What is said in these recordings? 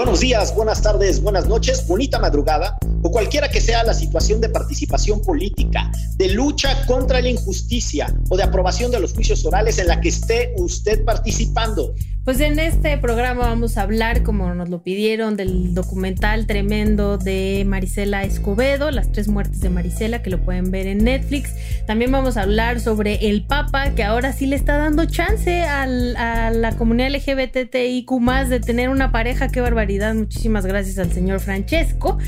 Buenos días, buenas tardes, buenas noches, bonita madrugada o cualquiera que sea la situación de participación política, de lucha contra la injusticia o de aprobación de los juicios orales en la que esté usted participando. Pues en este programa vamos a hablar, como nos lo pidieron, del documental tremendo de Marisela Escobedo, Las tres muertes de Marisela, que lo pueden ver en Netflix. También vamos a hablar sobre el Papa, que ahora sí le está dando chance a la comunidad LGBTIQ de tener una pareja. Qué barbaridad. Muchísimas gracias al señor Francesco.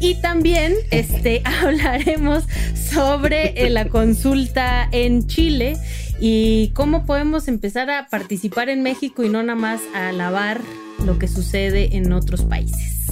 Y también este, hablaremos sobre eh, la consulta en Chile y cómo podemos empezar a participar en México y no nada más a alabar lo que sucede en otros países.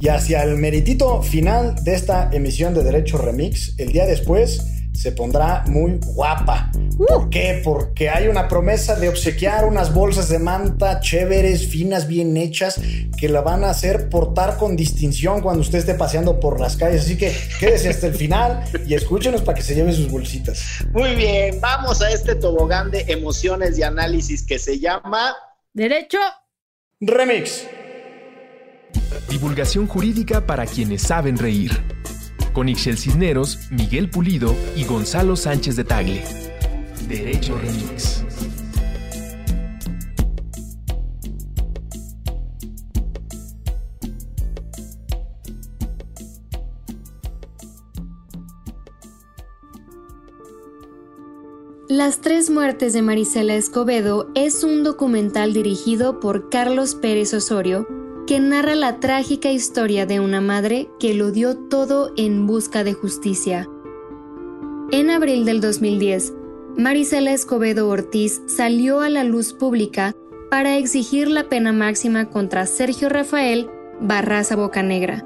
Y hacia el meritito final de esta emisión de Derecho Remix, el día después se pondrá muy guapa. ¿Por qué? Porque hay una promesa de obsequiar unas bolsas de manta chéveres, finas, bien hechas, que la van a hacer portar con distinción cuando usted esté paseando por las calles. Así que quédese hasta el final y escúchenos para que se lleve sus bolsitas. Muy bien, vamos a este tobogán de emociones y análisis que se llama Derecho Remix. Divulgación jurídica para quienes saben reír con Ixel Cisneros, Miguel Pulido y Gonzalo Sánchez de Tagle. Derecho Remix. Las tres muertes de Marisela Escobedo es un documental dirigido por Carlos Pérez Osorio que narra la trágica historia de una madre que lo dio todo en busca de justicia. En abril del 2010, Marisela Escobedo Ortiz salió a la luz pública para exigir la pena máxima contra Sergio Rafael Barraza Bocanegra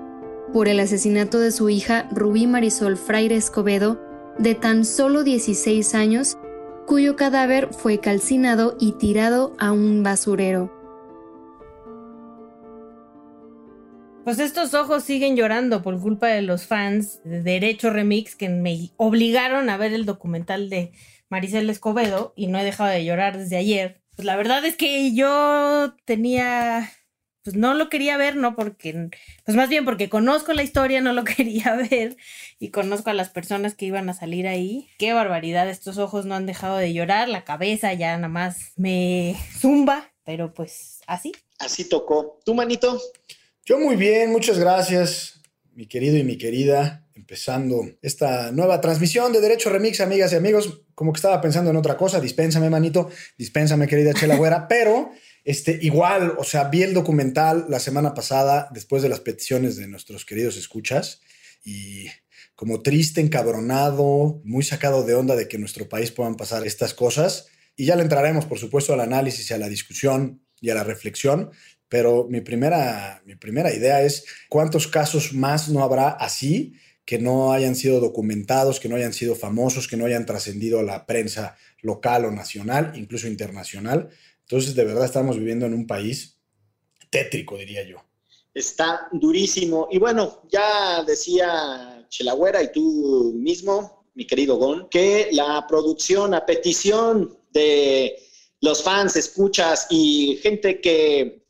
por el asesinato de su hija Rubí Marisol Fraire Escobedo, de tan solo 16 años, cuyo cadáver fue calcinado y tirado a un basurero. Pues estos ojos siguen llorando por culpa de los fans de Derecho Remix que me obligaron a ver el documental de Maricel Escobedo y no he dejado de llorar desde ayer. Pues la verdad es que yo tenía, pues no lo quería ver, no porque, pues más bien porque conozco la historia, no lo quería ver y conozco a las personas que iban a salir ahí. Qué barbaridad, estos ojos no han dejado de llorar, la cabeza ya nada más me zumba, pero pues así. Así tocó. ¿Tú, manito? Yo muy bien, muchas gracias, mi querido y mi querida. Empezando esta nueva transmisión de Derecho Remix, amigas y amigos. Como que estaba pensando en otra cosa, dispénsame, manito, dispénsame, querida Chela Güera, pero este, igual, o sea, vi el documental la semana pasada después de las peticiones de nuestros queridos escuchas y como triste, encabronado, muy sacado de onda de que en nuestro país puedan pasar estas cosas. Y ya le entraremos, por supuesto, al análisis y a la discusión y a la reflexión. Pero mi primera, mi primera idea es cuántos casos más no habrá así que no hayan sido documentados, que no hayan sido famosos, que no hayan trascendido a la prensa local o nacional, incluso internacional. Entonces, de verdad estamos viviendo en un país tétrico, diría yo. Está durísimo. Y bueno, ya decía Chelagüera y tú mismo, mi querido Gon, que la producción a petición de los fans, escuchas y gente que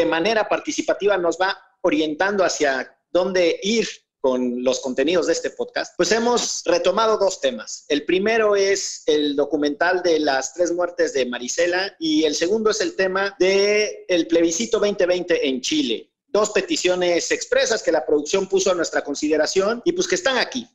de manera participativa nos va orientando hacia dónde ir con los contenidos de este podcast, pues hemos retomado dos temas. El primero es el documental de las tres muertes de Marisela y el segundo es el tema del el plebiscito 2020 en Chile. Dos peticiones expresas que la producción puso a nuestra consideración y pues que están aquí.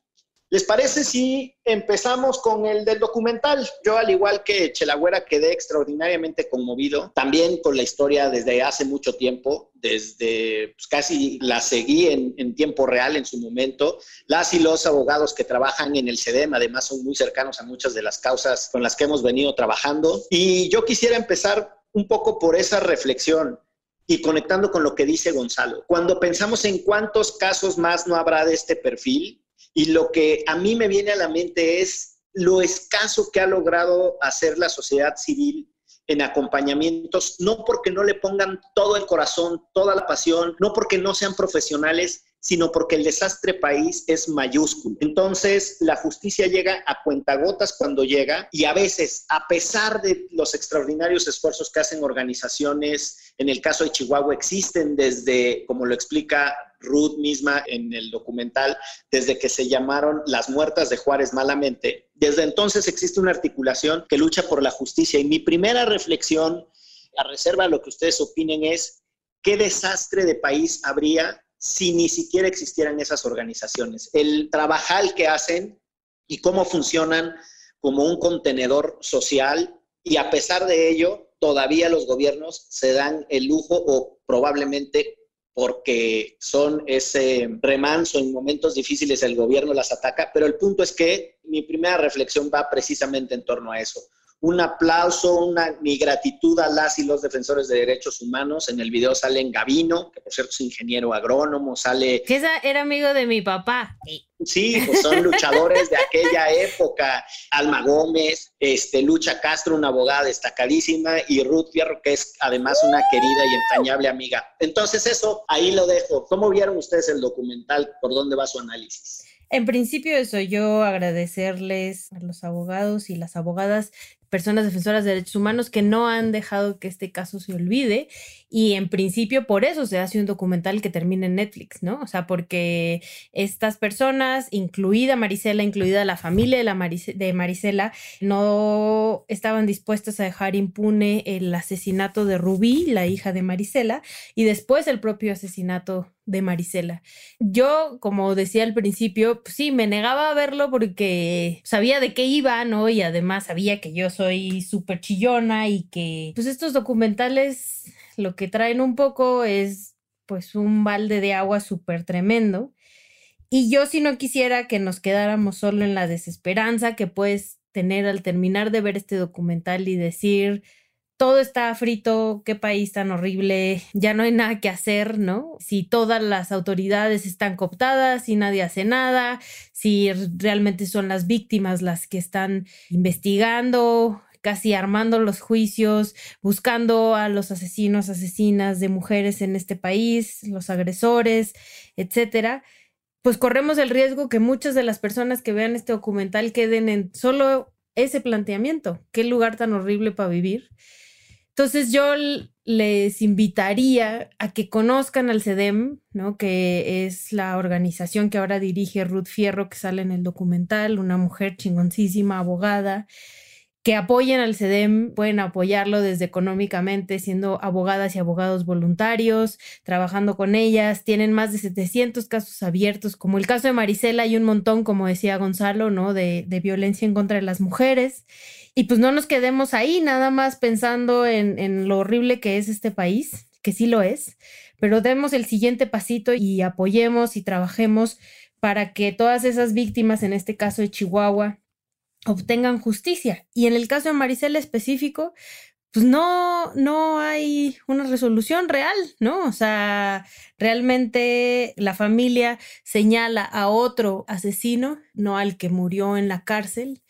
¿Les parece si empezamos con el del documental? Yo, al igual que Chelagüera, quedé extraordinariamente conmovido, también con la historia desde hace mucho tiempo, desde pues, casi la seguí en, tiempo real en su momento. Las y los abogados que trabajan en el CEDEM, además, son muy cercanos a muchas de las causas con las que hemos venido trabajando. Y yo quisiera empezar un poco por esa reflexión y conectando con lo que dice Gonzalo. Cuando pensamos en cuántos casos más no habrá de este perfil, y lo que a mí me viene a la mente es lo escaso que ha logrado hacer la sociedad civil en acompañamientos, no porque no le pongan todo el corazón, toda la pasión, no porque no sean profesionales, sino porque el desastre país es mayúsculo. Entonces, la justicia llega a cuentagotas cuando llega y a veces, a pesar de los extraordinarios esfuerzos que hacen organizaciones, en el caso de Chihuahua existen desde, como lo explica Ruth misma en el documental, desde que se llamaron las muertas de Juárez malamente, desde entonces existe una articulación que lucha por la justicia. Y mi primera reflexión, a reserva de lo que ustedes opinen, es qué desastre de país habría si ni siquiera existieran esas organizaciones. El trabajar que hacen y cómo funcionan como un contenedor social y a pesar de ello, todavía los gobiernos se dan el lujo o probablemente porque son ese remanso en momentos difíciles, el gobierno las ataca, pero el punto es que mi primera reflexión va precisamente en torno a eso. Un aplauso, una, mi gratitud a las y los defensores de derechos humanos. En el video sale en Gavino, que por cierto es ingeniero agrónomo, sale... Que esa era amigo de mi papá. Sí, pues son luchadores de aquella época. Alma Gómez, este, Lucha Castro, una abogada destacadísima, y Ruth Fierro, que es además una querida y entrañable amiga. Entonces eso, ahí lo dejo. ¿Cómo vieron ustedes el documental? ¿Por dónde va su análisis? En principio eso, yo agradecerles a los abogados y las abogadas personas defensoras de derechos humanos que no han dejado que este caso se olvide y en principio por eso se hace un documental que termina en Netflix, ¿no? O sea, porque estas personas, incluida Marisela, incluida la familia de, la de Marisela, no estaban dispuestas a dejar impune el asesinato de Rubí, la hija de Marisela, y después el propio asesinato de Marisela. Yo, como decía al principio, pues sí, me negaba a verlo porque sabía de qué iba, ¿no? Y además sabía que yo soy súper chillona y que, pues estos documentales lo que traen un poco es, pues, un balde de agua súper tremendo. Y yo si no quisiera que nos quedáramos solo en la desesperanza que puedes tener al terminar de ver este documental y decir, todo está frito, qué país tan horrible, ya no hay nada que hacer, ¿no? Si todas las autoridades están cooptadas, si nadie hace nada, si realmente son las víctimas las que están investigando, casi armando los juicios, buscando a los asesinos, asesinas de mujeres en este país, los agresores, etcétera pues corremos el riesgo que muchas de las personas que vean este documental queden en solo ese planteamiento, qué lugar tan horrible para vivir. Entonces yo les invitaría a que conozcan al CEDEM, ¿no? que es la organización que ahora dirige Ruth Fierro, que sale en el documental, una mujer chingoncísima, abogada, que apoyen al CEDEM, pueden apoyarlo desde económicamente, siendo abogadas y abogados voluntarios, trabajando con ellas. Tienen más de 700 casos abiertos, como el caso de Marisela y un montón, como decía Gonzalo, ¿no? De, de violencia en contra de las mujeres. Y pues no nos quedemos ahí nada más pensando en, en lo horrible que es este país, que sí lo es, pero demos el siguiente pasito y apoyemos y trabajemos para que todas esas víctimas, en este caso de Chihuahua, obtengan justicia. Y en el caso de Maricela específico, pues no, no hay una resolución real, ¿no? O sea, realmente la familia señala a otro asesino, no al que murió en la cárcel.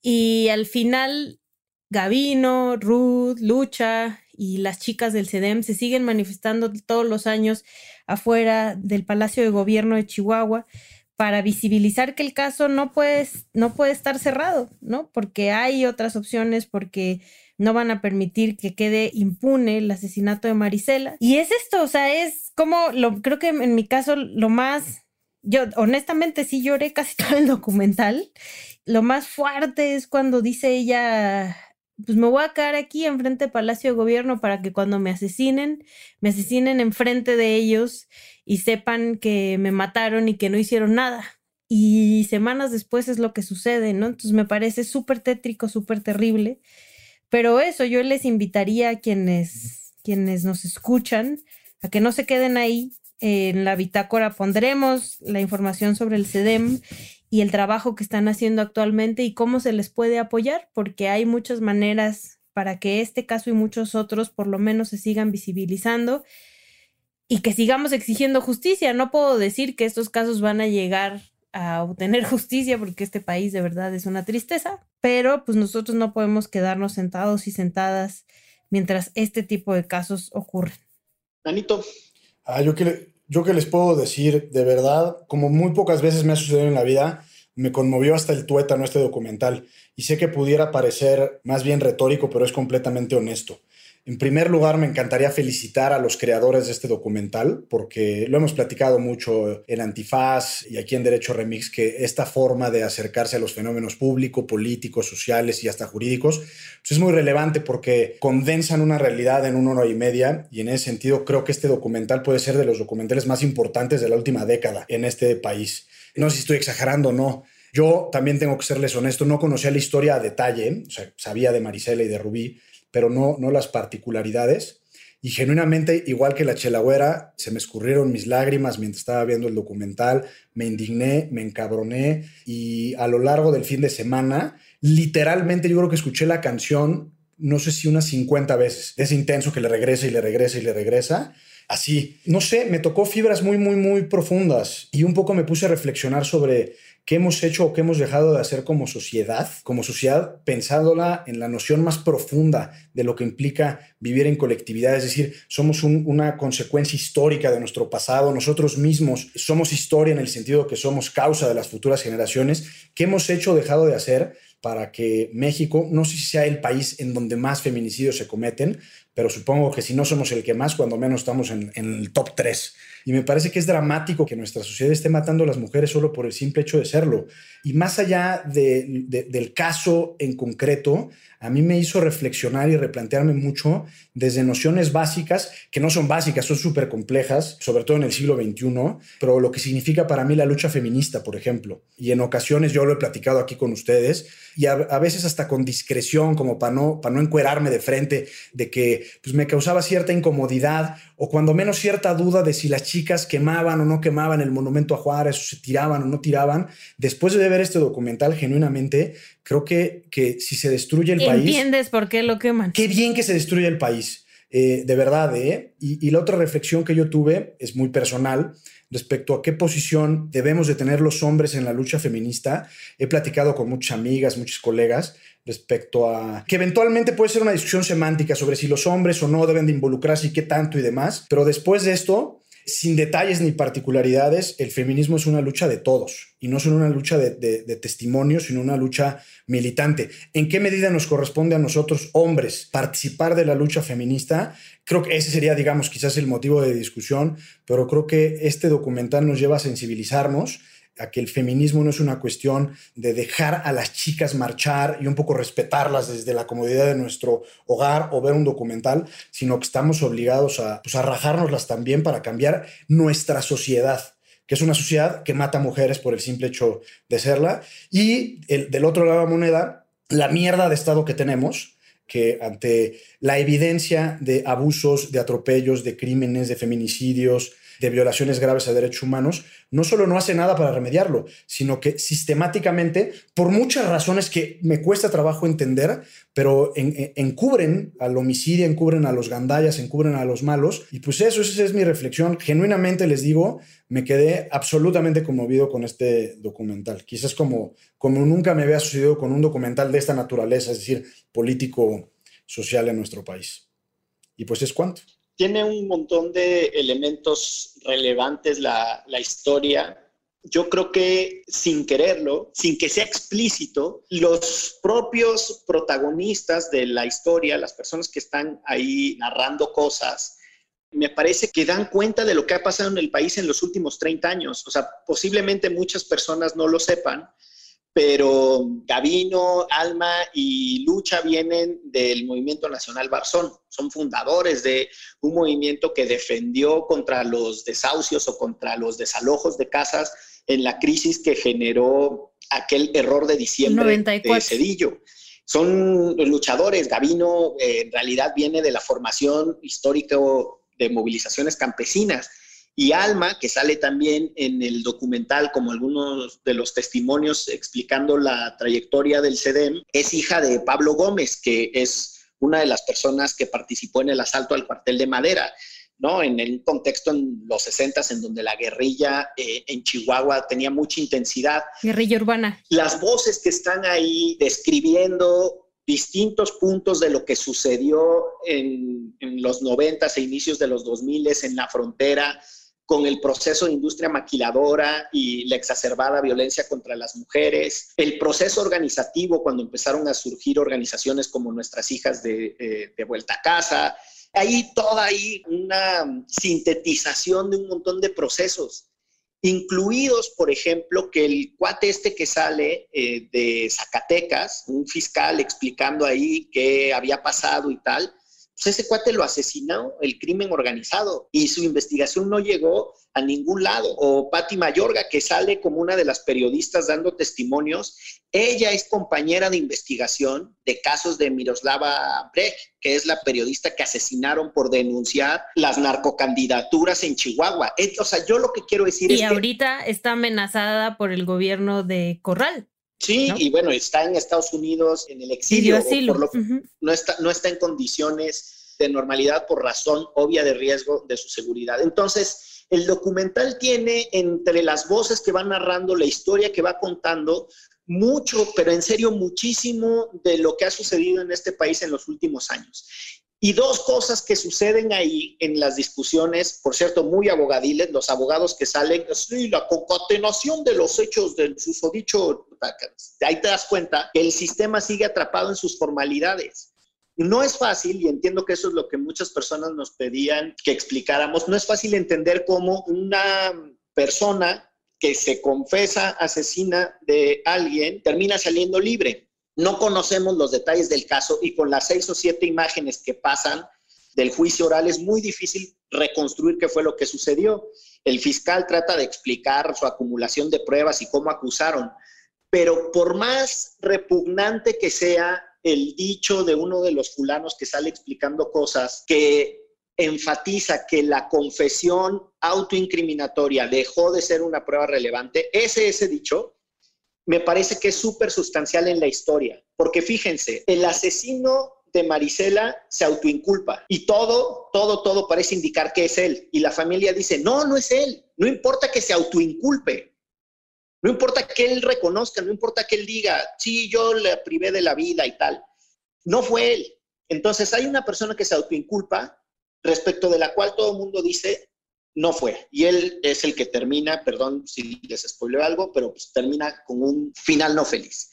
Y al final, Gavino, Ruth, Lucha y las chicas del CEDEM se siguen manifestando todos los años afuera del Palacio de Gobierno de Chihuahua para visibilizar que el caso no puede, no puede estar cerrado, ¿no? Porque hay otras opciones, porque no van a permitir que quede impune el asesinato de Marisela. Y es esto, o sea, es como, lo, creo que en mi caso lo más, yo honestamente sí lloré casi todo el documental. Lo más fuerte es cuando dice ella, pues me voy a quedar aquí enfrente del Palacio de Gobierno para que cuando me asesinen, me asesinen enfrente de ellos y sepan que me mataron y que no hicieron nada. Y semanas después es lo que sucede, ¿no? Entonces me parece súper tétrico, súper terrible. Pero eso, yo les invitaría a quienes, quienes nos escuchan a que no se queden ahí. En la bitácora pondremos la información sobre el CEDEM y el trabajo que están haciendo actualmente y cómo se les puede apoyar, porque hay muchas maneras para que este caso y muchos otros por lo menos se sigan visibilizando y que sigamos exigiendo justicia. No puedo decir que estos casos van a llegar a obtener justicia porque este país de verdad es una tristeza, pero pues nosotros no podemos quedarnos sentados y sentadas mientras este tipo de casos ocurren. Anito. Ah, yo que yo que les puedo decir, de verdad, como muy pocas veces me ha sucedido en la vida, me conmovió hasta el tuétano este documental. Y sé que pudiera parecer más bien retórico, pero es completamente honesto. En primer lugar, me encantaría felicitar a los creadores de este documental, porque lo hemos platicado mucho en Antifaz y aquí en Derecho Remix, que esta forma de acercarse a los fenómenos públicos, políticos, sociales y hasta jurídicos pues es muy relevante porque condensan una realidad en una hora y media y en ese sentido creo que este documental puede ser de los documentales más importantes de la última década en este país. No sé si estoy exagerando o no. Yo también tengo que serles honesto, no conocía la historia a detalle, sabía de Marisela y de Rubí, pero no, no las particularidades. Y genuinamente, igual que la chelagüera, se me escurrieron mis lágrimas mientras estaba viendo el documental, me indigné, me encabroné y a lo largo del fin de semana, literalmente yo creo que escuché la canción, no sé si unas 50 veces, es intenso que le regresa y le regresa y le regresa. Así, no sé, me tocó fibras muy, muy, muy profundas y un poco me puse a reflexionar sobre qué hemos hecho o qué hemos dejado de hacer como sociedad, como sociedad pensándola en la noción más profunda de lo que implica vivir en colectividad, es decir, somos una consecuencia histórica de nuestro pasado, nosotros mismos somos historia en el sentido que somos causa de las futuras generaciones, qué hemos hecho o dejado de hacer para que México, no sé si sea el país en donde más feminicidios se cometen, pero supongo que si no somos el que más, cuando menos estamos en, el top 3 y me parece que es dramático que nuestra sociedad esté matando a las mujeres solo por el simple hecho de serlo. Y más allá del caso en concreto, a mí me hizo reflexionar y replantearme mucho desde nociones básicas, que no son básicas, son súper complejas, sobre todo en el siglo XXI, pero lo que significa para mí la lucha feminista, por ejemplo. Y en ocasiones yo lo he platicado aquí con ustedes, y a, veces hasta con discreción, como para no, para no encuerarme de frente, de que pues, me causaba cierta incomodidad o cuando menos cierta duda de si las chicas quemaban o no quemaban el monumento a Juárez o se tiraban o no tiraban. Después de ver este documental, genuinamente, creo que, que si se destruye el país... ¿Entiendes por qué lo queman? Qué bien que se destruye el país. Eh, de verdad, ¿eh? Y, y, la otra reflexión que yo tuve es muy personal respecto a qué posición debemos de tener los hombres en la lucha feminista. He platicado con muchas amigas, muchos colegas respecto a que eventualmente puede ser una discusión semántica sobre si los hombres o no deben de involucrarse y qué tanto y demás, pero después de esto sin detalles ni particularidades, el feminismo es una lucha de todos y no solo una lucha de, de, testimonio, sino una lucha militante. ¿En qué medida nos corresponde a nosotros, hombres, participar de la lucha feminista? Creo que ese sería, digamos, quizás el motivo de discusión, pero creo que este documental nos lleva a sensibilizarnos a que el feminismo no es una cuestión de dejar a las chicas marchar y un poco respetarlas desde la comodidad de nuestro hogar o ver un documental, sino que estamos obligados a, pues, a rajárnoslas también para cambiar nuestra sociedad que es una sociedad que mata mujeres por el simple hecho de serla. Y el, del otro lado de la moneda, la mierda de Estado que tenemos, que ante la evidencia de abusos, de atropellos, de crímenes, de feminicidios, de violaciones graves a derechos humanos, no solo no hace nada para remediarlo, sino que sistemáticamente, por muchas razones que me cuesta trabajo entender, pero encubren al homicidio, encubren a los gandallas, encubren a los malos. Y pues eso, esa es mi reflexión. Genuinamente les digo, me quedé absolutamente conmovido con este documental. Quizás como, como nunca me había sucedido con un documental de esta naturaleza, es decir, político social en nuestro país. Y pues es cuanto tiene un montón de elementos relevantes la, la historia yo creo que sin quererlo, sin que sea explícito, los propios protagonistas de la historia, las personas que están ahí narrando cosas, me parece que dan cuenta de lo que ha pasado en el país en los últimos 30 años. O sea, posiblemente muchas personas no lo sepan, pero Gavino, Alma y Lucha vienen del Movimiento Nacional Barzón, son fundadores de un movimiento que defendió contra los desahucios o contra los desalojos de casas en la crisis que generó aquel error de diciembre de Cedillo. Son luchadores, Gavino eh, en realidad viene de la formación histórica de movilizaciones campesinas y Alma, que sale también en el documental como algunos de los testimonios explicando la trayectoria del CEDEM, es hija de Pablo Gómez, que es una de las personas que participó en el asalto al cuartel de Madera. ¿no? En el contexto en los 60 en donde la guerrilla eh, en Chihuahua tenía mucha intensidad. Guerrilla urbana. Las voces que están ahí describiendo distintos puntos de lo que sucedió en, en los 90 e inicios de los 2000 en la frontera, con el proceso de industria maquiladora y la exacerbada violencia contra las mujeres, el proceso organizativo cuando empezaron a surgir organizaciones como Nuestras Hijas de, eh, de Vuelta a Casa, hay toda ahí una sintetización de un montón de procesos, incluidos, por ejemplo, que el cuate este que sale eh, de Zacatecas, un fiscal explicando ahí qué había pasado y tal, pues ese cuate lo asesinó el crimen organizado y su investigación no llegó a ningún lado. O Patti Mayorga, que sale como una de las periodistas dando testimonios, ella es compañera de investigación de casos de Miroslava Brecht, que es la periodista que asesinaron por denunciar las narcocandidaturas en Chihuahua. O sea, yo lo que quiero decir es que... Y ahorita está amenazada por el gobierno de Corral. Sí, y bueno, está en Estados Unidos en el exilio. no, está, no está en condiciones de normalidad por razón obvia de riesgo de su seguridad. Entonces, el documental tiene entre las voces que van narrando la historia que va contando mucho, pero en serio muchísimo de lo que ha sucedido en este país en los últimos años. Y dos cosas que suceden ahí en las discusiones, por cierto, muy abogadiles, los abogados que salen, sí, la concatenación de los hechos del susodicho, ahí te das cuenta que el sistema sigue atrapado en sus formalidades. No es fácil, y entiendo que eso es lo que muchas personas nos pedían que explicáramos, no es fácil entender cómo una persona que se confesa asesina de alguien termina saliendo libre no conocemos los detalles del caso y con las seis o siete imágenes que pasan del juicio oral es muy difícil reconstruir qué fue lo que sucedió. El fiscal trata de explicar su acumulación de pruebas y cómo acusaron, pero por más repugnante que sea el dicho de uno de los fulanos que sale explicando cosas que enfatiza que la confesión autoincriminatoria dejó de ser una prueba relevante, ese ese dicho me parece que es súper sustancial en la historia, porque fíjense, el asesino de Marisela se autoinculpa y todo, todo, todo parece indicar que es él. Y la familia dice, no, no es él, no importa que se autoinculpe, no importa que él reconozca, no importa que él diga, sí, yo le privé de la vida y tal. No fue él. Entonces hay una persona que se autoinculpa respecto de la cual todo el mundo dice, no fue. Y él es el que termina, perdón si les spoileo algo, pero pues termina con un final no feliz.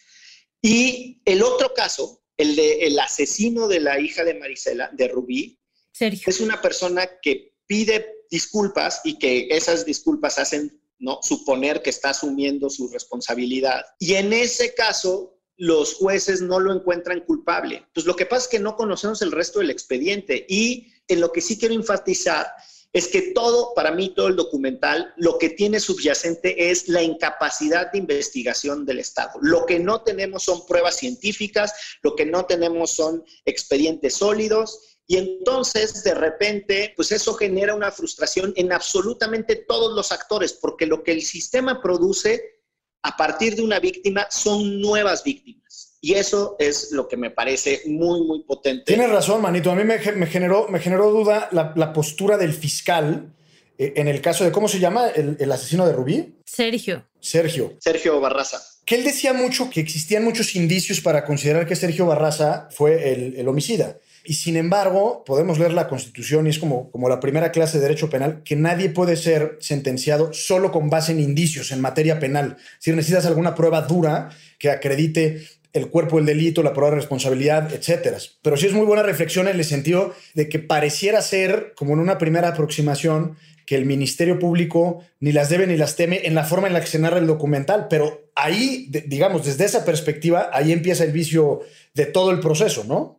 Y el otro caso, el de el asesino de la hija de Marisela, de Rubí, es una persona que pide disculpas y que esas disculpas hacen ¿no? suponer que está asumiendo su responsabilidad. Y en ese caso, los jueces no lo encuentran culpable. Pues lo que pasa es que no conocemos el resto del expediente y en lo que sí quiero enfatizar es que todo, para mí, todo el documental, lo que tiene subyacente es la incapacidad de investigación del Estado. Lo que no tenemos son pruebas científicas, lo que no tenemos son expedientes sólidos. Y entonces, de repente, pues eso genera una frustración en absolutamente todos los actores, porque lo que el sistema produce a partir de una víctima son nuevas víctimas. Y eso es lo que me parece muy, muy potente. Tienes razón, Manito. A mí me, generó, me generó duda la, postura del fiscal eh, en el caso de, ¿cómo se llama? El, asesino de Rubí. Sergio. Sergio. Sergio Barraza. Que él decía mucho que existían muchos indicios para considerar que Sergio Barraza fue el, homicida. Y sin embargo, podemos leer la Constitución y es como, como la primera clase de derecho penal, que nadie puede ser sentenciado solo con base en indicios en materia penal. Si necesitas alguna prueba dura que acredite el cuerpo del delito, la prueba de responsabilidad, etcétera. Pero sí es muy buena reflexión en el sentido de que pareciera ser, como en una primera aproximación, que el Ministerio Público ni las debe ni las teme en la forma en la que se narra el documental, pero ahí, digamos, desde esa perspectiva, ahí empieza el vicio de todo el proceso, ¿no?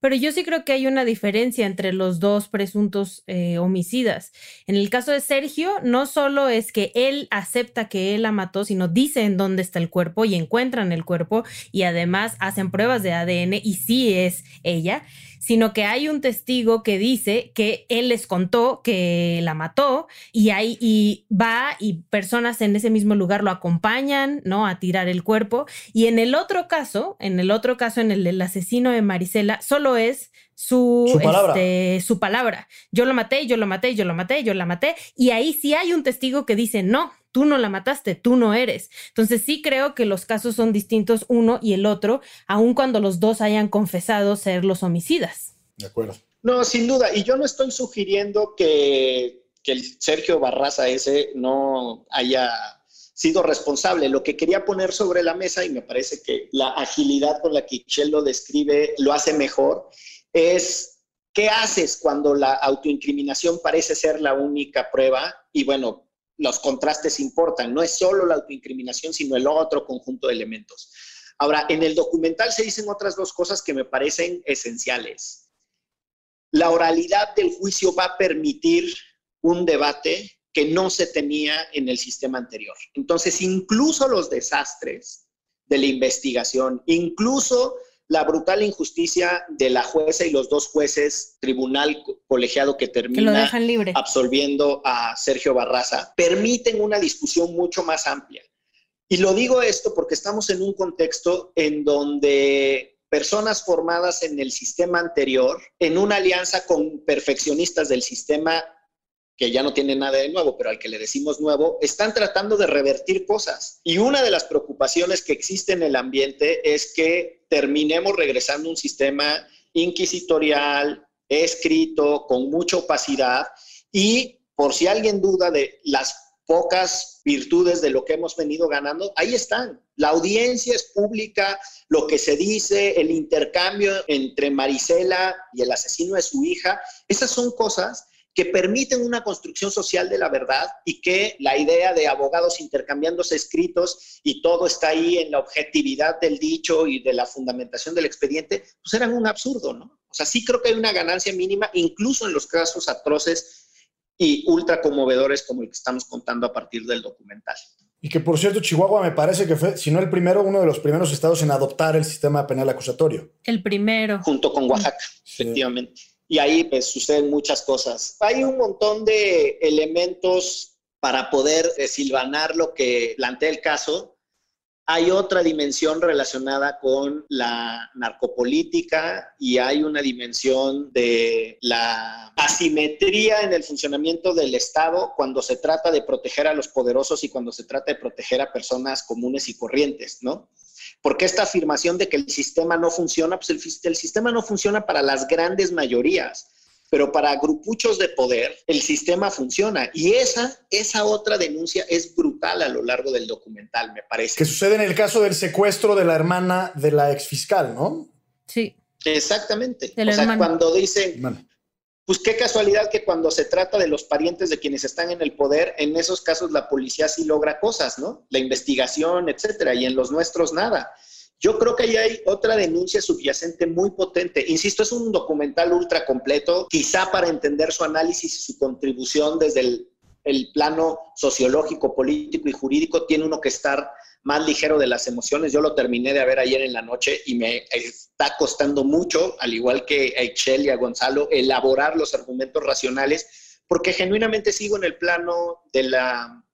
Pero yo sí creo que hay una diferencia entre los dos presuntos eh, homicidas. En el caso de Sergio, no solo es que él acepta que él la mató, sino dice en dónde está el cuerpo y encuentran el cuerpo y además hacen pruebas de ADN y sí es ella sino que hay un testigo que dice que él les contó que la mató y ahí y va y personas en ese mismo lugar lo acompañan, ¿no? A tirar el cuerpo. Y en el otro caso, en el otro caso, en el del asesino de Marisela, solo es su, su, palabra. Este, su palabra. Yo lo maté, yo lo maté, yo lo maté, yo la maté. Y ahí sí hay un testigo que dice, no, tú no la mataste, tú no eres. Entonces sí creo que los casos son distintos uno y el otro, aun cuando los dos hayan confesado ser los homicidas. De acuerdo. No, sin duda. Y yo no estoy sugiriendo que, que el Sergio Barraza ese no haya sido responsable. Lo que quería poner sobre la mesa, y me parece que la agilidad con la que Michelle lo describe lo hace mejor, es qué haces cuando la autoincriminación parece ser la única prueba y bueno, los contrastes importan. No es solo la autoincriminación, sino el otro conjunto de elementos. Ahora, en el documental se dicen otras dos cosas que me parecen esenciales. La oralidad del juicio va a permitir un debate que no se tenía en el sistema anterior. Entonces, incluso los desastres de la investigación, incluso la brutal injusticia de la jueza y los dos jueces, tribunal colegiado que termina absolviendo a Sergio Barraza, permiten una discusión mucho más amplia. Y lo digo esto porque estamos en un contexto en donde personas formadas en el sistema anterior, en una alianza con perfeccionistas del sistema que ya no tiene nada de nuevo, pero al que le decimos nuevo, están tratando de revertir cosas. Y una de las preocupaciones que existe en el ambiente es que terminemos regresando a un sistema inquisitorial, escrito, con mucha opacidad, y por si alguien duda de las pocas virtudes de lo que hemos venido ganando, ahí están. La audiencia es pública, lo que se dice, el intercambio entre Marisela y el asesino de su hija, esas son cosas que permiten una construcción social de la verdad y que la idea de abogados intercambiándose escritos y todo está ahí en la objetividad del dicho y de la fundamentación del expediente, pues eran un absurdo, ¿no? O sea, sí creo que hay una ganancia mínima, incluso en los casos atroces y ultra conmovedores como el que estamos contando a partir del documental. Y que por cierto, Chihuahua me parece que fue, si no el primero, uno de los primeros estados en adoptar el sistema penal acusatorio. El primero. Junto con Oaxaca, efectivamente y ahí pues, suceden muchas cosas. Hay un montón de elementos para poder silvanar lo que plantea el caso. Hay otra dimensión relacionada con la narcopolítica y hay una dimensión de la asimetría en el funcionamiento del Estado cuando se trata de proteger a los poderosos y cuando se trata de proteger a personas comunes y corrientes, ¿no? Porque esta afirmación de que el sistema no funciona, pues el, sistema no funciona para las grandes mayorías, pero para grupuchos de poder el sistema funciona. Y esa, esa otra denuncia es brutal a lo largo del documental, me parece. Que sucede en el caso del secuestro de la hermana de la exfiscal, ¿no? Sí. Exactamente. O sea, cuando dicen, pues qué casualidad que cuando se trata de los parientes de quienes están en el poder, en esos casos la policía sí logra cosas, ¿no? La investigación, etcétera, y en los nuestros nada. Yo creo que ahí hay otra denuncia subyacente muy potente. Insisto, es un documental ultra completo, quizá para entender su análisis y su contribución desde el, el plano sociológico, político y jurídico, tiene uno que estar más ligero de las emociones. Yo lo terminé de ver ayer en la noche y me está costando mucho, al igual que a Excel y a Gonzalo, elaborar los argumentos racionales, porque genuinamente sigo en el plano de la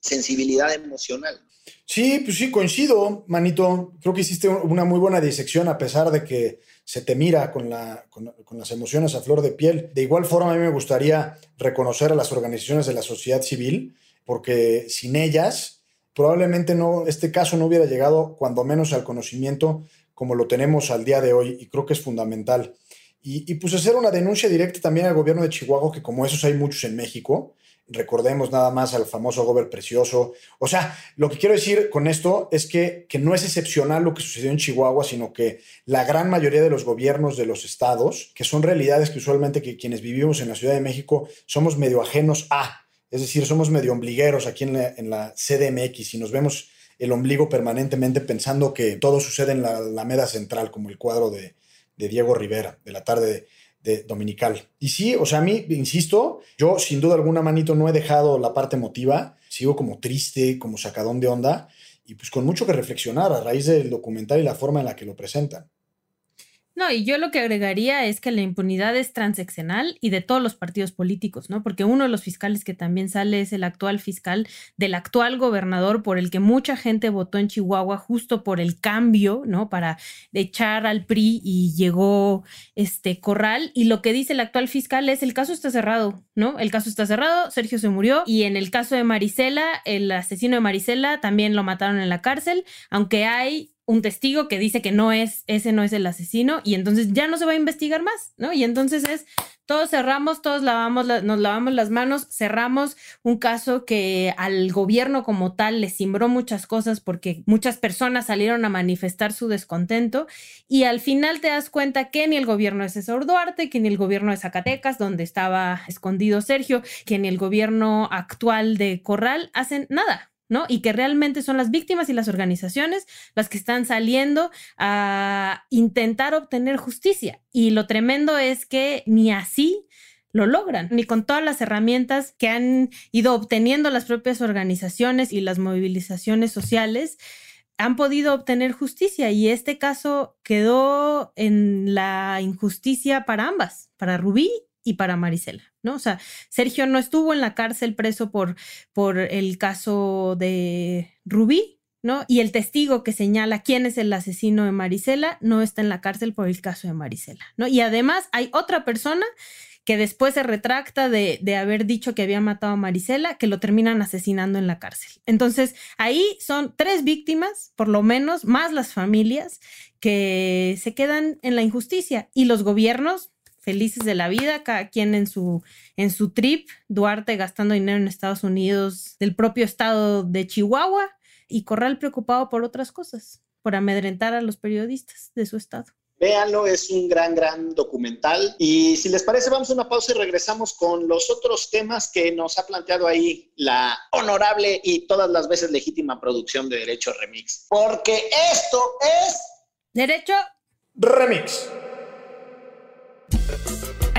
sensibilidad emocional. Sí, pues sí, coincido, Manito. Creo que hiciste una muy buena disección a pesar de que se te mira con, la, con, con, las emociones a flor de piel. De igual forma, a mí me gustaría reconocer a las organizaciones de la sociedad civil, porque sin ellas probablemente no, este caso no hubiera llegado cuando menos al conocimiento como lo tenemos al día de hoy y creo que es fundamental. Y, pues hacer una denuncia directa también al gobierno de Chihuahua, que como esos hay muchos en México, recordemos nada más al famoso Gober Precioso. O sea, lo que quiero decir con esto es que, que no es excepcional lo que sucedió en Chihuahua, sino que la gran mayoría de los gobiernos de los estados, que son realidades que usualmente que quienes vivimos en la Ciudad de México somos medio ajenos a, es decir, somos medio ombligueros aquí en la, CDMX y nos vemos el ombligo permanentemente pensando que todo sucede en la Alameda Central, como el cuadro de, Diego Rivera, de la tarde de, Dominical. Y sí, o sea, a mí, insisto, yo sin duda alguna, manito, no he dejado la parte emotiva, sigo como triste, como sacadón de onda, y pues con mucho que reflexionar a raíz del documental y la forma en la que lo presentan. No, y yo lo que agregaría es que la impunidad es transeccional y de todos los partidos políticos, ¿no? Porque uno de los fiscales que también sale es el actual fiscal del actual gobernador por el que mucha gente votó en Chihuahua justo por el cambio, ¿no? Para echar al PRI y llegó este Corral. Y lo que dice el actual fiscal es el caso está cerrado, ¿no? El caso está cerrado, Sergio se murió y en el caso de Marisela, el asesino de Marisela también lo mataron en la cárcel, aunque hay un testigo que dice que no es, ese no es el asesino y entonces ya no se va a investigar más, ¿no? Y entonces es, todos cerramos, todos lavamos, nos lavamos las manos, cerramos un caso que al gobierno como tal le cimbró muchas cosas porque muchas personas salieron a manifestar su descontento y al final te das cuenta que ni el gobierno de César Duarte, que ni el gobierno de Zacatecas, donde estaba escondido Sergio, que ni el gobierno actual de Corral hacen nada, ¿no? Y que realmente son las víctimas y las organizaciones las que están saliendo a intentar obtener justicia. Y lo tremendo es que ni así lo logran, ni con todas las herramientas que han ido obteniendo las propias organizaciones y las movilizaciones sociales han podido obtener justicia y este caso quedó en la injusticia para ambas, para Rubí y para Marisela, ¿no? O sea, Sergio no estuvo en la cárcel preso por, por el caso de Rubí, ¿no? Y el testigo que señala quién es el asesino de Marisela no está en la cárcel por el caso de Marisela, ¿no? Y además hay otra persona que después se retracta de, de, haber dicho que había matado a Marisela, que lo terminan asesinando en la cárcel. Entonces, ahí son tres víctimas, por lo menos, más las familias que se quedan en la injusticia y los gobiernos felices de la vida, cada quien en su, en su trip, Duarte gastando dinero en Estados Unidos, del propio estado de Chihuahua, y Corral preocupado por otras cosas, por amedrentar a los periodistas de su estado. Véanlo, es un gran, gran documental. Y si les parece, vamos a una pausa y regresamos con los otros temas que nos ha planteado ahí la honorable y todas las veces legítima producción de Derecho Remix. Porque esto es... Derecho Remix.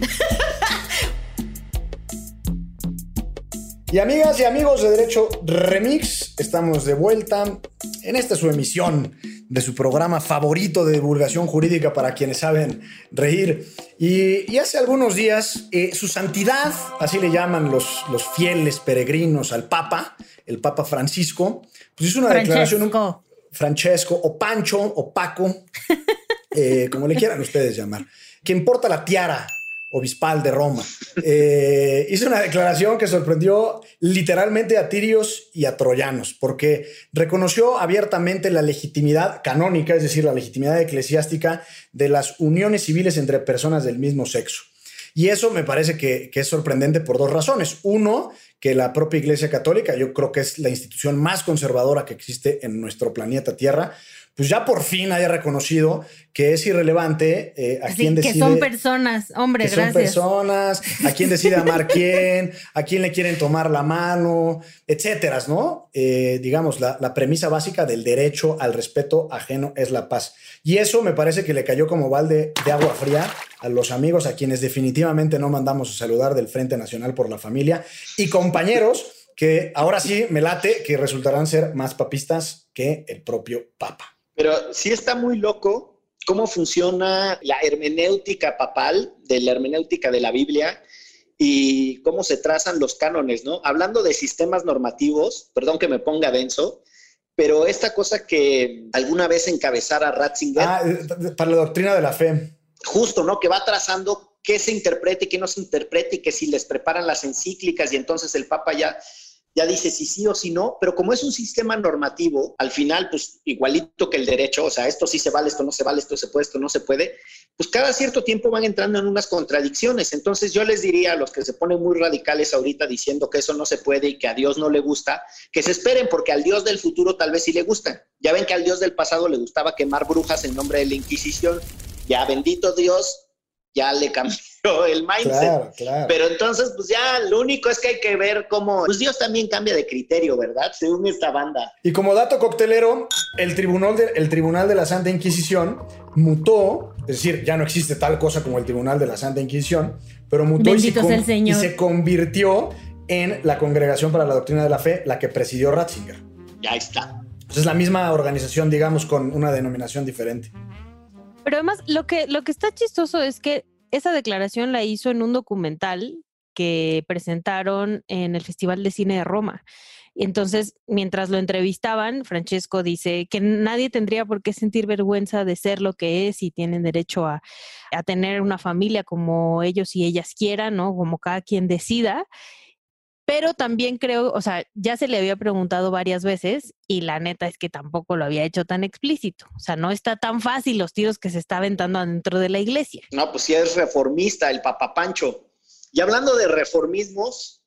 Y amigas y amigos de Derecho Remix, estamos de vuelta en esta su emisión de su programa favorito de divulgación jurídica para quienes saben reír. Y, hace algunos días, eh, su santidad, así le llaman los, los fieles peregrinos al Papa, el Papa Francisco, pues hizo una declaración. Francesco o Pancho o Paco, eh, como le quieran ustedes llamar, que importa la tiara obispal de Roma. Eh, hizo una declaración que sorprendió literalmente a tirios y a troyanos, porque reconoció abiertamente la legitimidad canónica, es decir, la legitimidad eclesiástica de las uniones civiles entre personas del mismo sexo. Y eso me parece que, que es sorprendente por dos razones. Uno, que la propia Iglesia Católica, yo creo que es la institución más conservadora que existe en nuestro planeta Tierra, pues ya por fin haya reconocido que es irrelevante eh, a quién decide. Que son personas, hombre, que Son personas, a quién decide amar quién, a quién le quieren tomar la mano, etcétera, ¿no? Eh, digamos, la, la, premisa básica del derecho al respeto ajeno es la paz. Y eso me parece que le cayó como balde de agua fría a los amigos a quienes definitivamente no mandamos a saludar del Frente Nacional por la Familia y compañeros que ahora sí me late que resultarán ser más papistas que el propio Papa. Pero sí está muy loco cómo funciona la hermenéutica papal, de la hermenéutica de la Biblia y cómo se trazan los cánones, ¿no? Hablando de sistemas normativos, perdón que me ponga denso, pero esta cosa que alguna vez encabezara Ratzinger. Ah, eh, para la doctrina de la fe. Justo, ¿no? Que va trazando qué se interprete y qué no se interprete, y que si les preparan las encíclicas y entonces el Papa ya ya dice si sí o si no, pero como es un sistema normativo, al final, pues igualito que el derecho, o sea, esto sí se vale, esto no se vale, esto se puede, esto no se puede, pues cada cierto tiempo van entrando en unas contradicciones. Entonces yo les diría a los que se ponen muy radicales ahorita diciendo que eso no se puede y que a Dios no le gusta, que se esperen porque al Dios del futuro tal vez sí le gustan. Ya ven que al Dios del pasado le gustaba quemar brujas en nombre de la Inquisición. Ya bendito Dios, ya le cambió el mindset. Pero entonces, pues ya lo único es que hay que ver cómo, pues Dios también cambia de criterio, ¿verdad? Según esta banda. Y como dato coctelero, el tribunal de, el tribunal de la Santa Inquisición mutó, es decir, ya no existe tal cosa como el Tribunal de la Santa Inquisición, pero mutó y se, y se convirtió en la Congregación para la Doctrina de la Fe, la que presidió Ratzinger. Ya está. Pues es la misma organización, digamos, con una denominación diferente. Pero además, lo que, lo que está chistoso es que esa declaración la hizo en un documental que presentaron en el Festival de Cine de Roma. Entonces, mientras lo entrevistaban, Francesco dice que nadie tendría por qué sentir vergüenza de ser lo que es y tienen derecho a, a tener una familia como ellos y ellas quieran, ¿no? Como cada quien decida. Pero también creo, o sea, ya se le había preguntado varias veces y la neta es que tampoco lo había hecho tan explícito. O sea, no está tan fácil los tiros que se está aventando dentro de la iglesia. No, pues sí es reformista el Papa Pancho. Y hablando de reformismos,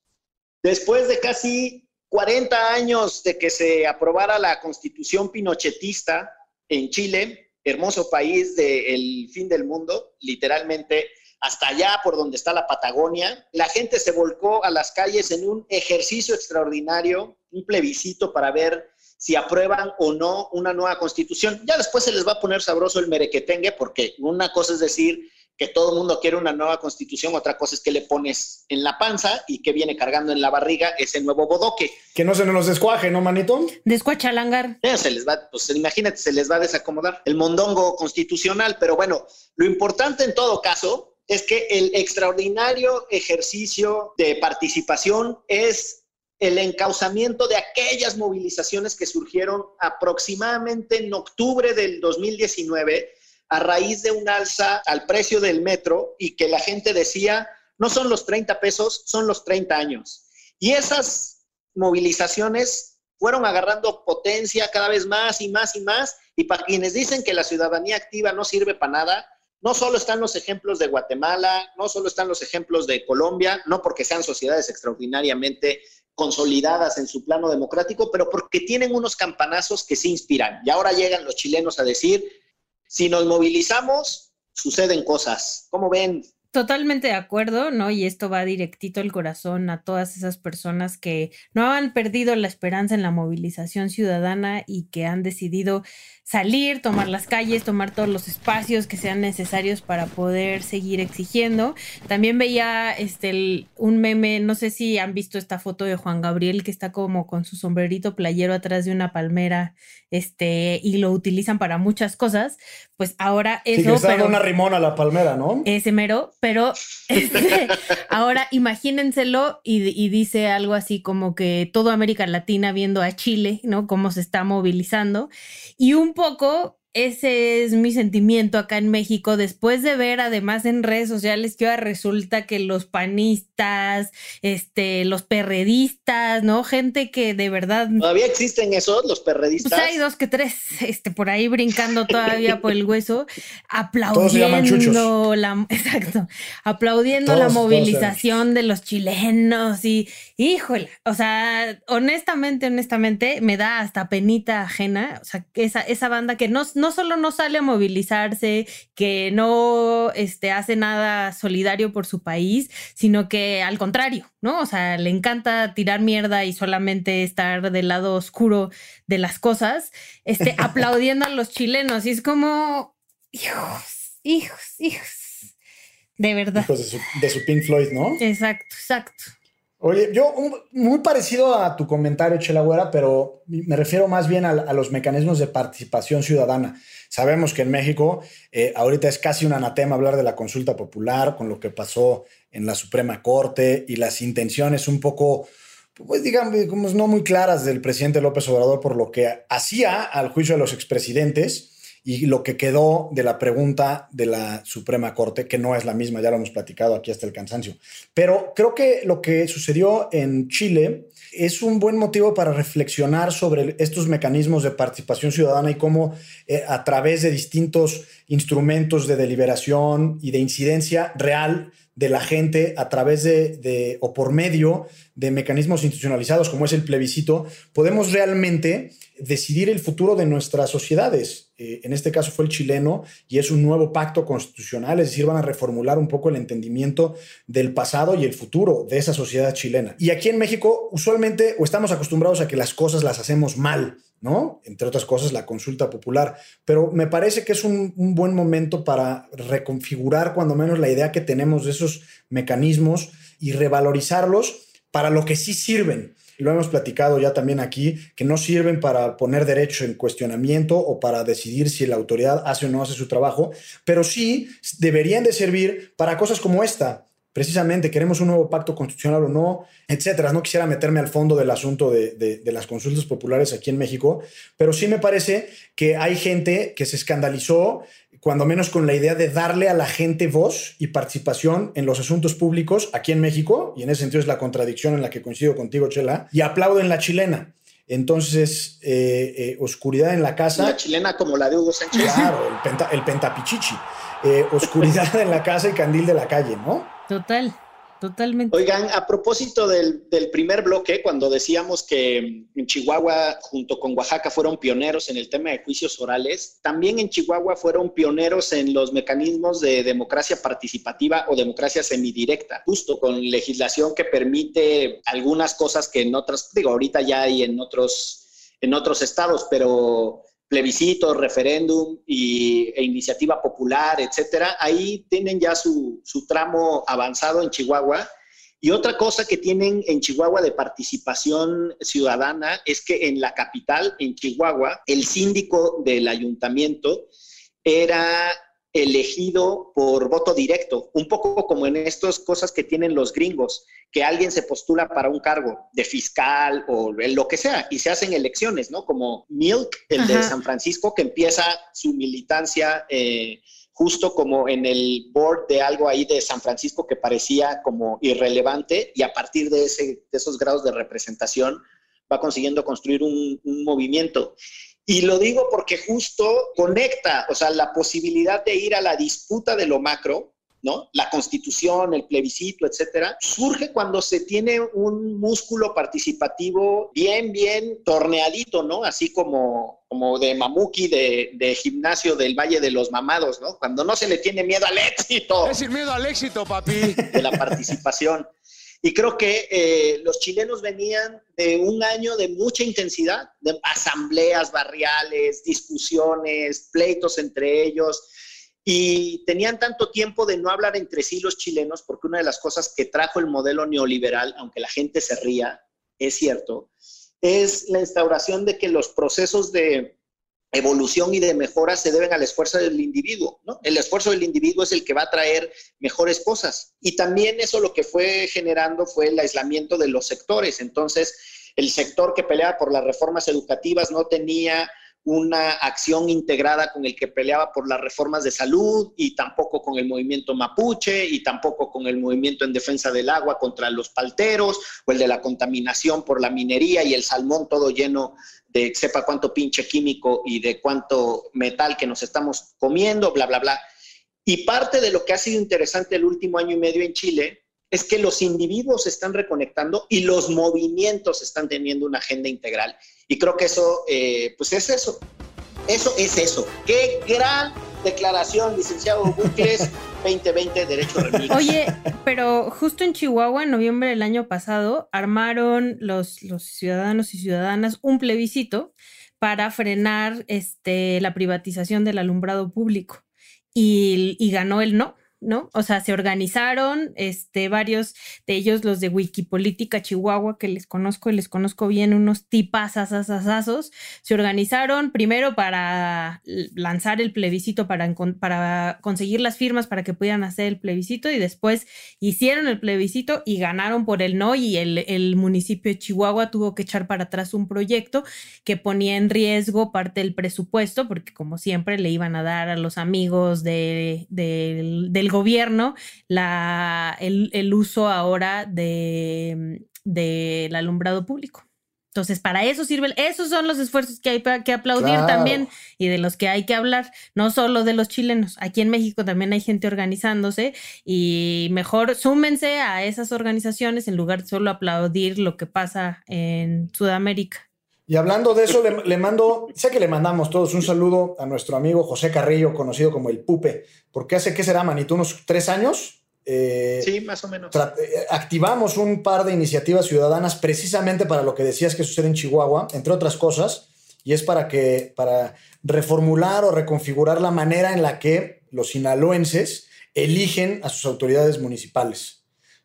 después de casi 40 años de que se aprobara la constitución pinochetista en Chile, hermoso país del fin del mundo, literalmente hasta allá por donde está la Patagonia. La gente se volcó a las calles en un ejercicio extraordinario, un plebiscito para ver si aprueban o no una nueva constitución. Ya después se les va a poner sabroso el merequetengue, porque una cosa es decir que todo el mundo quiere una nueva constitución, otra cosa es que le pones en la panza y que viene cargando en la barriga ese nuevo bodoque. Que no se nos descuaje, ¿no, manito? Descuachalangar. Eh, se les va, pues imagínate, se les va a desacomodar el mondongo constitucional, pero bueno, lo importante en todo caso es que el extraordinario ejercicio de participación es el encauzamiento de aquellas movilizaciones que surgieron aproximadamente en octubre del 2019 a raíz de un alza al precio del metro y que la gente decía, no son los 30 pesos, son los 30 años. Y esas movilizaciones fueron agarrando potencia cada vez más y más y más. Y para quienes dicen que la ciudadanía activa no sirve para nada, no solo están los ejemplos de Guatemala, no solo están los ejemplos de Colombia, no porque sean sociedades extraordinariamente consolidadas en su plano democrático, pero porque tienen unos campanazos que se inspiran. Y ahora llegan los chilenos a decir, si nos movilizamos, suceden cosas. ¿Cómo ven? Totalmente de acuerdo, ¿no? Y esto va directito al corazón a todas esas personas que no han perdido la esperanza en la movilización ciudadana y que han decidido salir, tomar las calles, tomar todos los espacios que sean necesarios para poder seguir exigiendo. También veía este un meme, no sé si han visto esta foto de Juan Gabriel que está como con su sombrerito playero atrás de una palmera, este, y lo utilizan para muchas cosas. Pues ahora eso. Sí, que está una rimón a la palmera, ¿no? Ese mero, pero este, ahora imagínenselo y, y dice algo así como que toda América Latina viendo a Chile, ¿no? Cómo se está movilizando. Y un poco ese es mi sentimiento acá en México, después de ver además en redes sociales que ahora resulta que los panistas, este, los perredistas, ¿no? Gente que de verdad... ¿Todavía existen esos, los perredistas? Pues hay dos que tres, este, por ahí brincando todavía por el hueso, aplaudiendo la... Exacto, aplaudiendo la movilización de los chilenos y, híjole, o sea, honestamente, honestamente, me da hasta penita ajena, o sea, esa, esa banda que no no solo no sale a movilizarse, que no este, hace nada solidario por su país, sino que al contrario, ¿no? O sea, le encanta tirar mierda y solamente estar del lado oscuro de las cosas, este, aplaudiendo a los chilenos. Y es como, hijos, hijos, hijos. De verdad. Hijos de su, de su Pink Floyd, ¿no? Exacto, exacto. Oye, yo muy parecido a tu comentario, Chelagüera, pero me refiero más bien a, los mecanismos de participación ciudadana. Sabemos que en México eh, ahorita es casi un anatema hablar de la consulta popular con lo que pasó en la Suprema Corte y las intenciones un poco, pues digamos, no muy claras del presidente López Obrador por lo que hacía al juicio de los expresidentes y lo que quedó de la pregunta de la Suprema Corte, que no es la misma, ya lo hemos platicado aquí hasta el cansancio. Pero creo que lo que sucedió en Chile es un buen motivo para reflexionar sobre estos mecanismos de participación ciudadana y cómo eh, a través de distintos instrumentos de deliberación y de incidencia real de la gente a través de, o por medio de mecanismos institucionalizados como es el plebiscito, podemos realmente decidir el futuro de nuestras sociedades. Eh, en este caso fue el chileno y es un nuevo pacto constitucional, es decir, van a reformular un poco el entendimiento del pasado y el futuro de esa sociedad chilena. Y aquí en México usualmente o estamos acostumbrados a que las cosas las hacemos mal ¿no? Entre otras cosas, la consulta popular. Pero me parece que es un, buen momento para reconfigurar cuando menos la idea que tenemos de esos mecanismos y revalorizarlos para lo que sí sirven. Lo hemos platicado ya también aquí, que no sirven para poner derecho en cuestionamiento o para decidir si la autoridad hace o no hace su trabajo, pero sí deberían de servir para cosas como esta. Precisamente, queremos un nuevo pacto constitucional o no, etcétera. No quisiera meterme al fondo del asunto de, de las consultas populares aquí en México, pero sí me parece que hay gente que se escandalizó cuando menos con la idea de darle a la gente voz y participación en los asuntos públicos aquí en México, y en ese sentido es la contradicción en la que coincido contigo, Chela, y aplauden la chilena. Entonces, eh, eh, oscuridad en la casa. La chilena como la de Hugo Sánchez. Claro, el, pentapichichi. Eh, oscuridad en la casa y candil de la calle, ¿no? Total. Totalmente. Oigan, a propósito del, primer bloque, cuando decíamos que en Chihuahua, junto con Oaxaca, fueron pioneros en el tema de juicios orales, también en Chihuahua fueron pioneros en los mecanismos de democracia participativa o democracia semidirecta, justo con legislación que permite algunas cosas que en otras, digo, ahorita ya hay en otros, en otros estados, pero plebiscito, referéndum e iniciativa popular, etcétera, ahí tienen ya su, su tramo avanzado en Chihuahua. Y otra cosa que tienen en Chihuahua de participación ciudadana es que en la capital, en Chihuahua, el síndico del ayuntamiento era elegido por voto directo, un poco como en estas cosas que tienen los gringos, que alguien se postula para un cargo de fiscal o lo que sea y se hacen elecciones, ¿no? Como Milk, el de San Francisco, que empieza su militancia eh, justo como en el board de algo ahí de San Francisco que parecía como irrelevante y a partir de, ese, esos grados de representación va consiguiendo construir un, un movimiento. Y lo digo porque justo conecta, o sea, la posibilidad de ir a la disputa de lo macro, ¿no? La constitución, el plebiscito, etcétera, surge cuando se tiene un músculo participativo bien, bien torneadito, ¿no? Así como, como de mamuki de, de, gimnasio del Valle de los Mamados, ¿no? Cuando no se le tiene miedo al éxito. Es sin miedo al éxito, papi. De la participación. Y creo que eh, los chilenos venían de un año de mucha intensidad, de asambleas barriales, discusiones, pleitos entre ellos, y tenían tanto tiempo de no hablar entre sí los chilenos, porque una de las cosas que trajo el modelo neoliberal, aunque la gente se ría, es cierto, es la instauración de que los procesos de evolución y de mejora se deben al esfuerzo del individuo, ¿no? El esfuerzo del individuo es el que va a traer mejores cosas. Y también eso lo que fue generando fue el aislamiento de los sectores. Entonces, el sector que peleaba por las reformas educativas no tenía una acción integrada con el que peleaba por las reformas de salud y tampoco con el movimiento mapuche y tampoco con el movimiento en defensa del agua contra los palteros o el de la contaminación por la minería y el salmón todo lleno de sepa cuánto pinche químico y de cuánto metal que nos estamos comiendo, bla, bla, bla. Y parte de lo que ha sido interesante el último año y medio en Chile es que los individuos se están reconectando y los movimientos están teniendo una agenda integral. Y creo que eso, eh, pues es eso. Eso es eso. Qué gran declaración, licenciado Bucles, 2020, Derecho Remix. Oye, pero justo en Chihuahua, en noviembre del año pasado, armaron los, los ciudadanos y ciudadanas un plebiscito para frenar este, la privatización del alumbrado público. Y, y ganó el no. ¿No? O sea, se organizaron, este, varios de ellos, los de Wikipolítica Chihuahua, que les conozco y les conozco bien, unos tipasasasazos, se organizaron primero para lanzar el plebiscito, para, para conseguir las firmas para que pudieran hacer el plebiscito y después hicieron el plebiscito y ganaron por el no y el, el municipio de Chihuahua tuvo que echar para atrás un proyecto que ponía en riesgo parte del presupuesto, porque como siempre le iban a dar a los amigos de, del gobierno la, el, uso ahora del de, alumbrado público. Entonces, para eso sirve, esos son los esfuerzos que hay que aplaudir también y de los que hay que hablar, no solo de los chilenos. Aquí en México también hay gente organizándose y mejor súmense a esas organizaciones en lugar de solo aplaudir lo que pasa en Sudamérica. Y hablando de eso, le, mando, sé que le mandamos todos un saludo a nuestro amigo José Carrillo, conocido como el Pupe, porque hace, ¿qué será, Manito? ¿Unos tres años? Eh, sí, más o menos. Eh, activamos un par de iniciativas ciudadanas precisamente para lo que decías que sucede en Chihuahua, entre otras cosas, y es para que, para reformular o reconfigurar la manera en la que los sinaloenses eligen a sus autoridades municipales.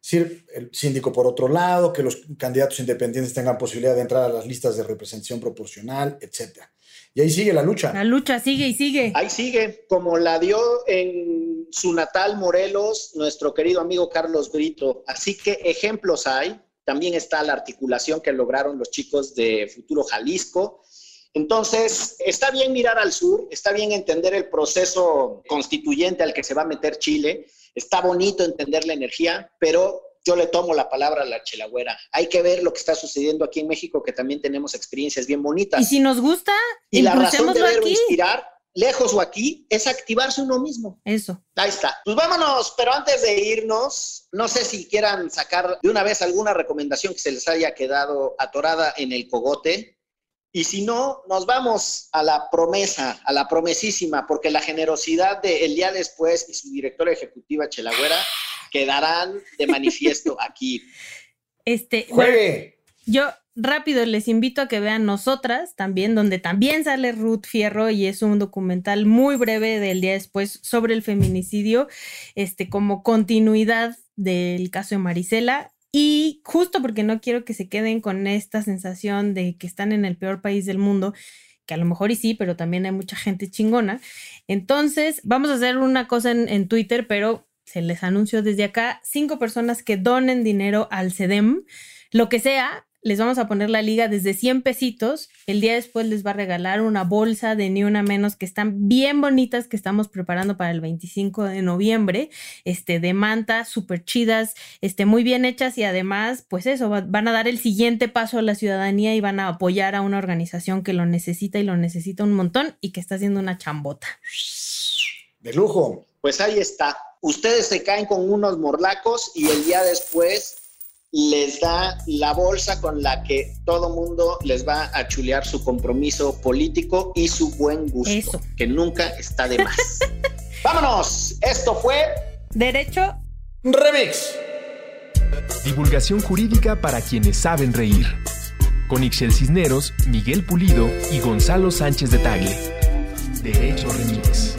Decir, el síndico por otro lado, que los candidatos independientes tengan posibilidad de entrar a las listas de representación proporcional, etcétera. Y ahí sigue la lucha. La lucha sigue y sigue. Ahí sigue, como la dio en su natal Morelos nuestro querido amigo Carlos Brito. Así que ejemplos hay. También está la articulación que lograron los chicos de Futuro Jalisco. Entonces, está bien mirar al sur, está bien entender el proceso constituyente al que se va a meter Chile, está bonito entender la energía, pero yo le tomo la palabra a la chelagüera. Hay que ver lo que está sucediendo aquí en México, que también tenemos experiencias bien bonitas. Y si nos gusta, y la razón de ver o aquí. inspirar, lejos o aquí, es activarse uno mismo. Eso. Ahí está. Pues vámonos, pero antes de irnos, no sé si quieran sacar de una vez alguna recomendación que se les haya quedado atorada en el cogote. Y si no, nos vamos a la promesa, a la promesísima, porque la generosidad de El Día Después y su directora ejecutiva Chelagüera quedarán de manifiesto aquí. Este, ¡Juegue! Yo rápido les invito a que vean Nosotras también, donde también sale Ruth Fierro y es un documental muy breve del día después sobre el feminicidio, este, como continuidad del caso de Marisela. Y justo porque no quiero que se queden con esta sensación de que están en el peor país del mundo, que a lo mejor y sí, pero también hay mucha gente chingona. Entonces, vamos a hacer una cosa en, Twitter, pero se les anuncio desde acá, cinco personas que donen dinero al CEDEM, lo que sea, les vamos a poner la liga desde 100 pesitos. El día después les va a regalar una bolsa de ni una menos que están bien bonitas que estamos preparando para el 25 de noviembre, este de manta, súper chidas, este muy bien hechas y además, pues eso, va, van a dar el siguiente paso a la ciudadanía y van a apoyar a una organización que lo necesita y lo necesita un montón y que está haciendo una chambota. De lujo. Pues ahí está. Ustedes se caen con unos morlacos y el día después les da la bolsa con la que todo mundo les va a chulear su compromiso político y su buen gusto, Eso. que nunca está de más. Vámonos, esto fue Derecho Remix. Divulgación jurídica para quienes saben reír. Con Ixel Cisneros, Miguel Pulido y Gonzalo Sánchez de Tagle. Derecho Remix.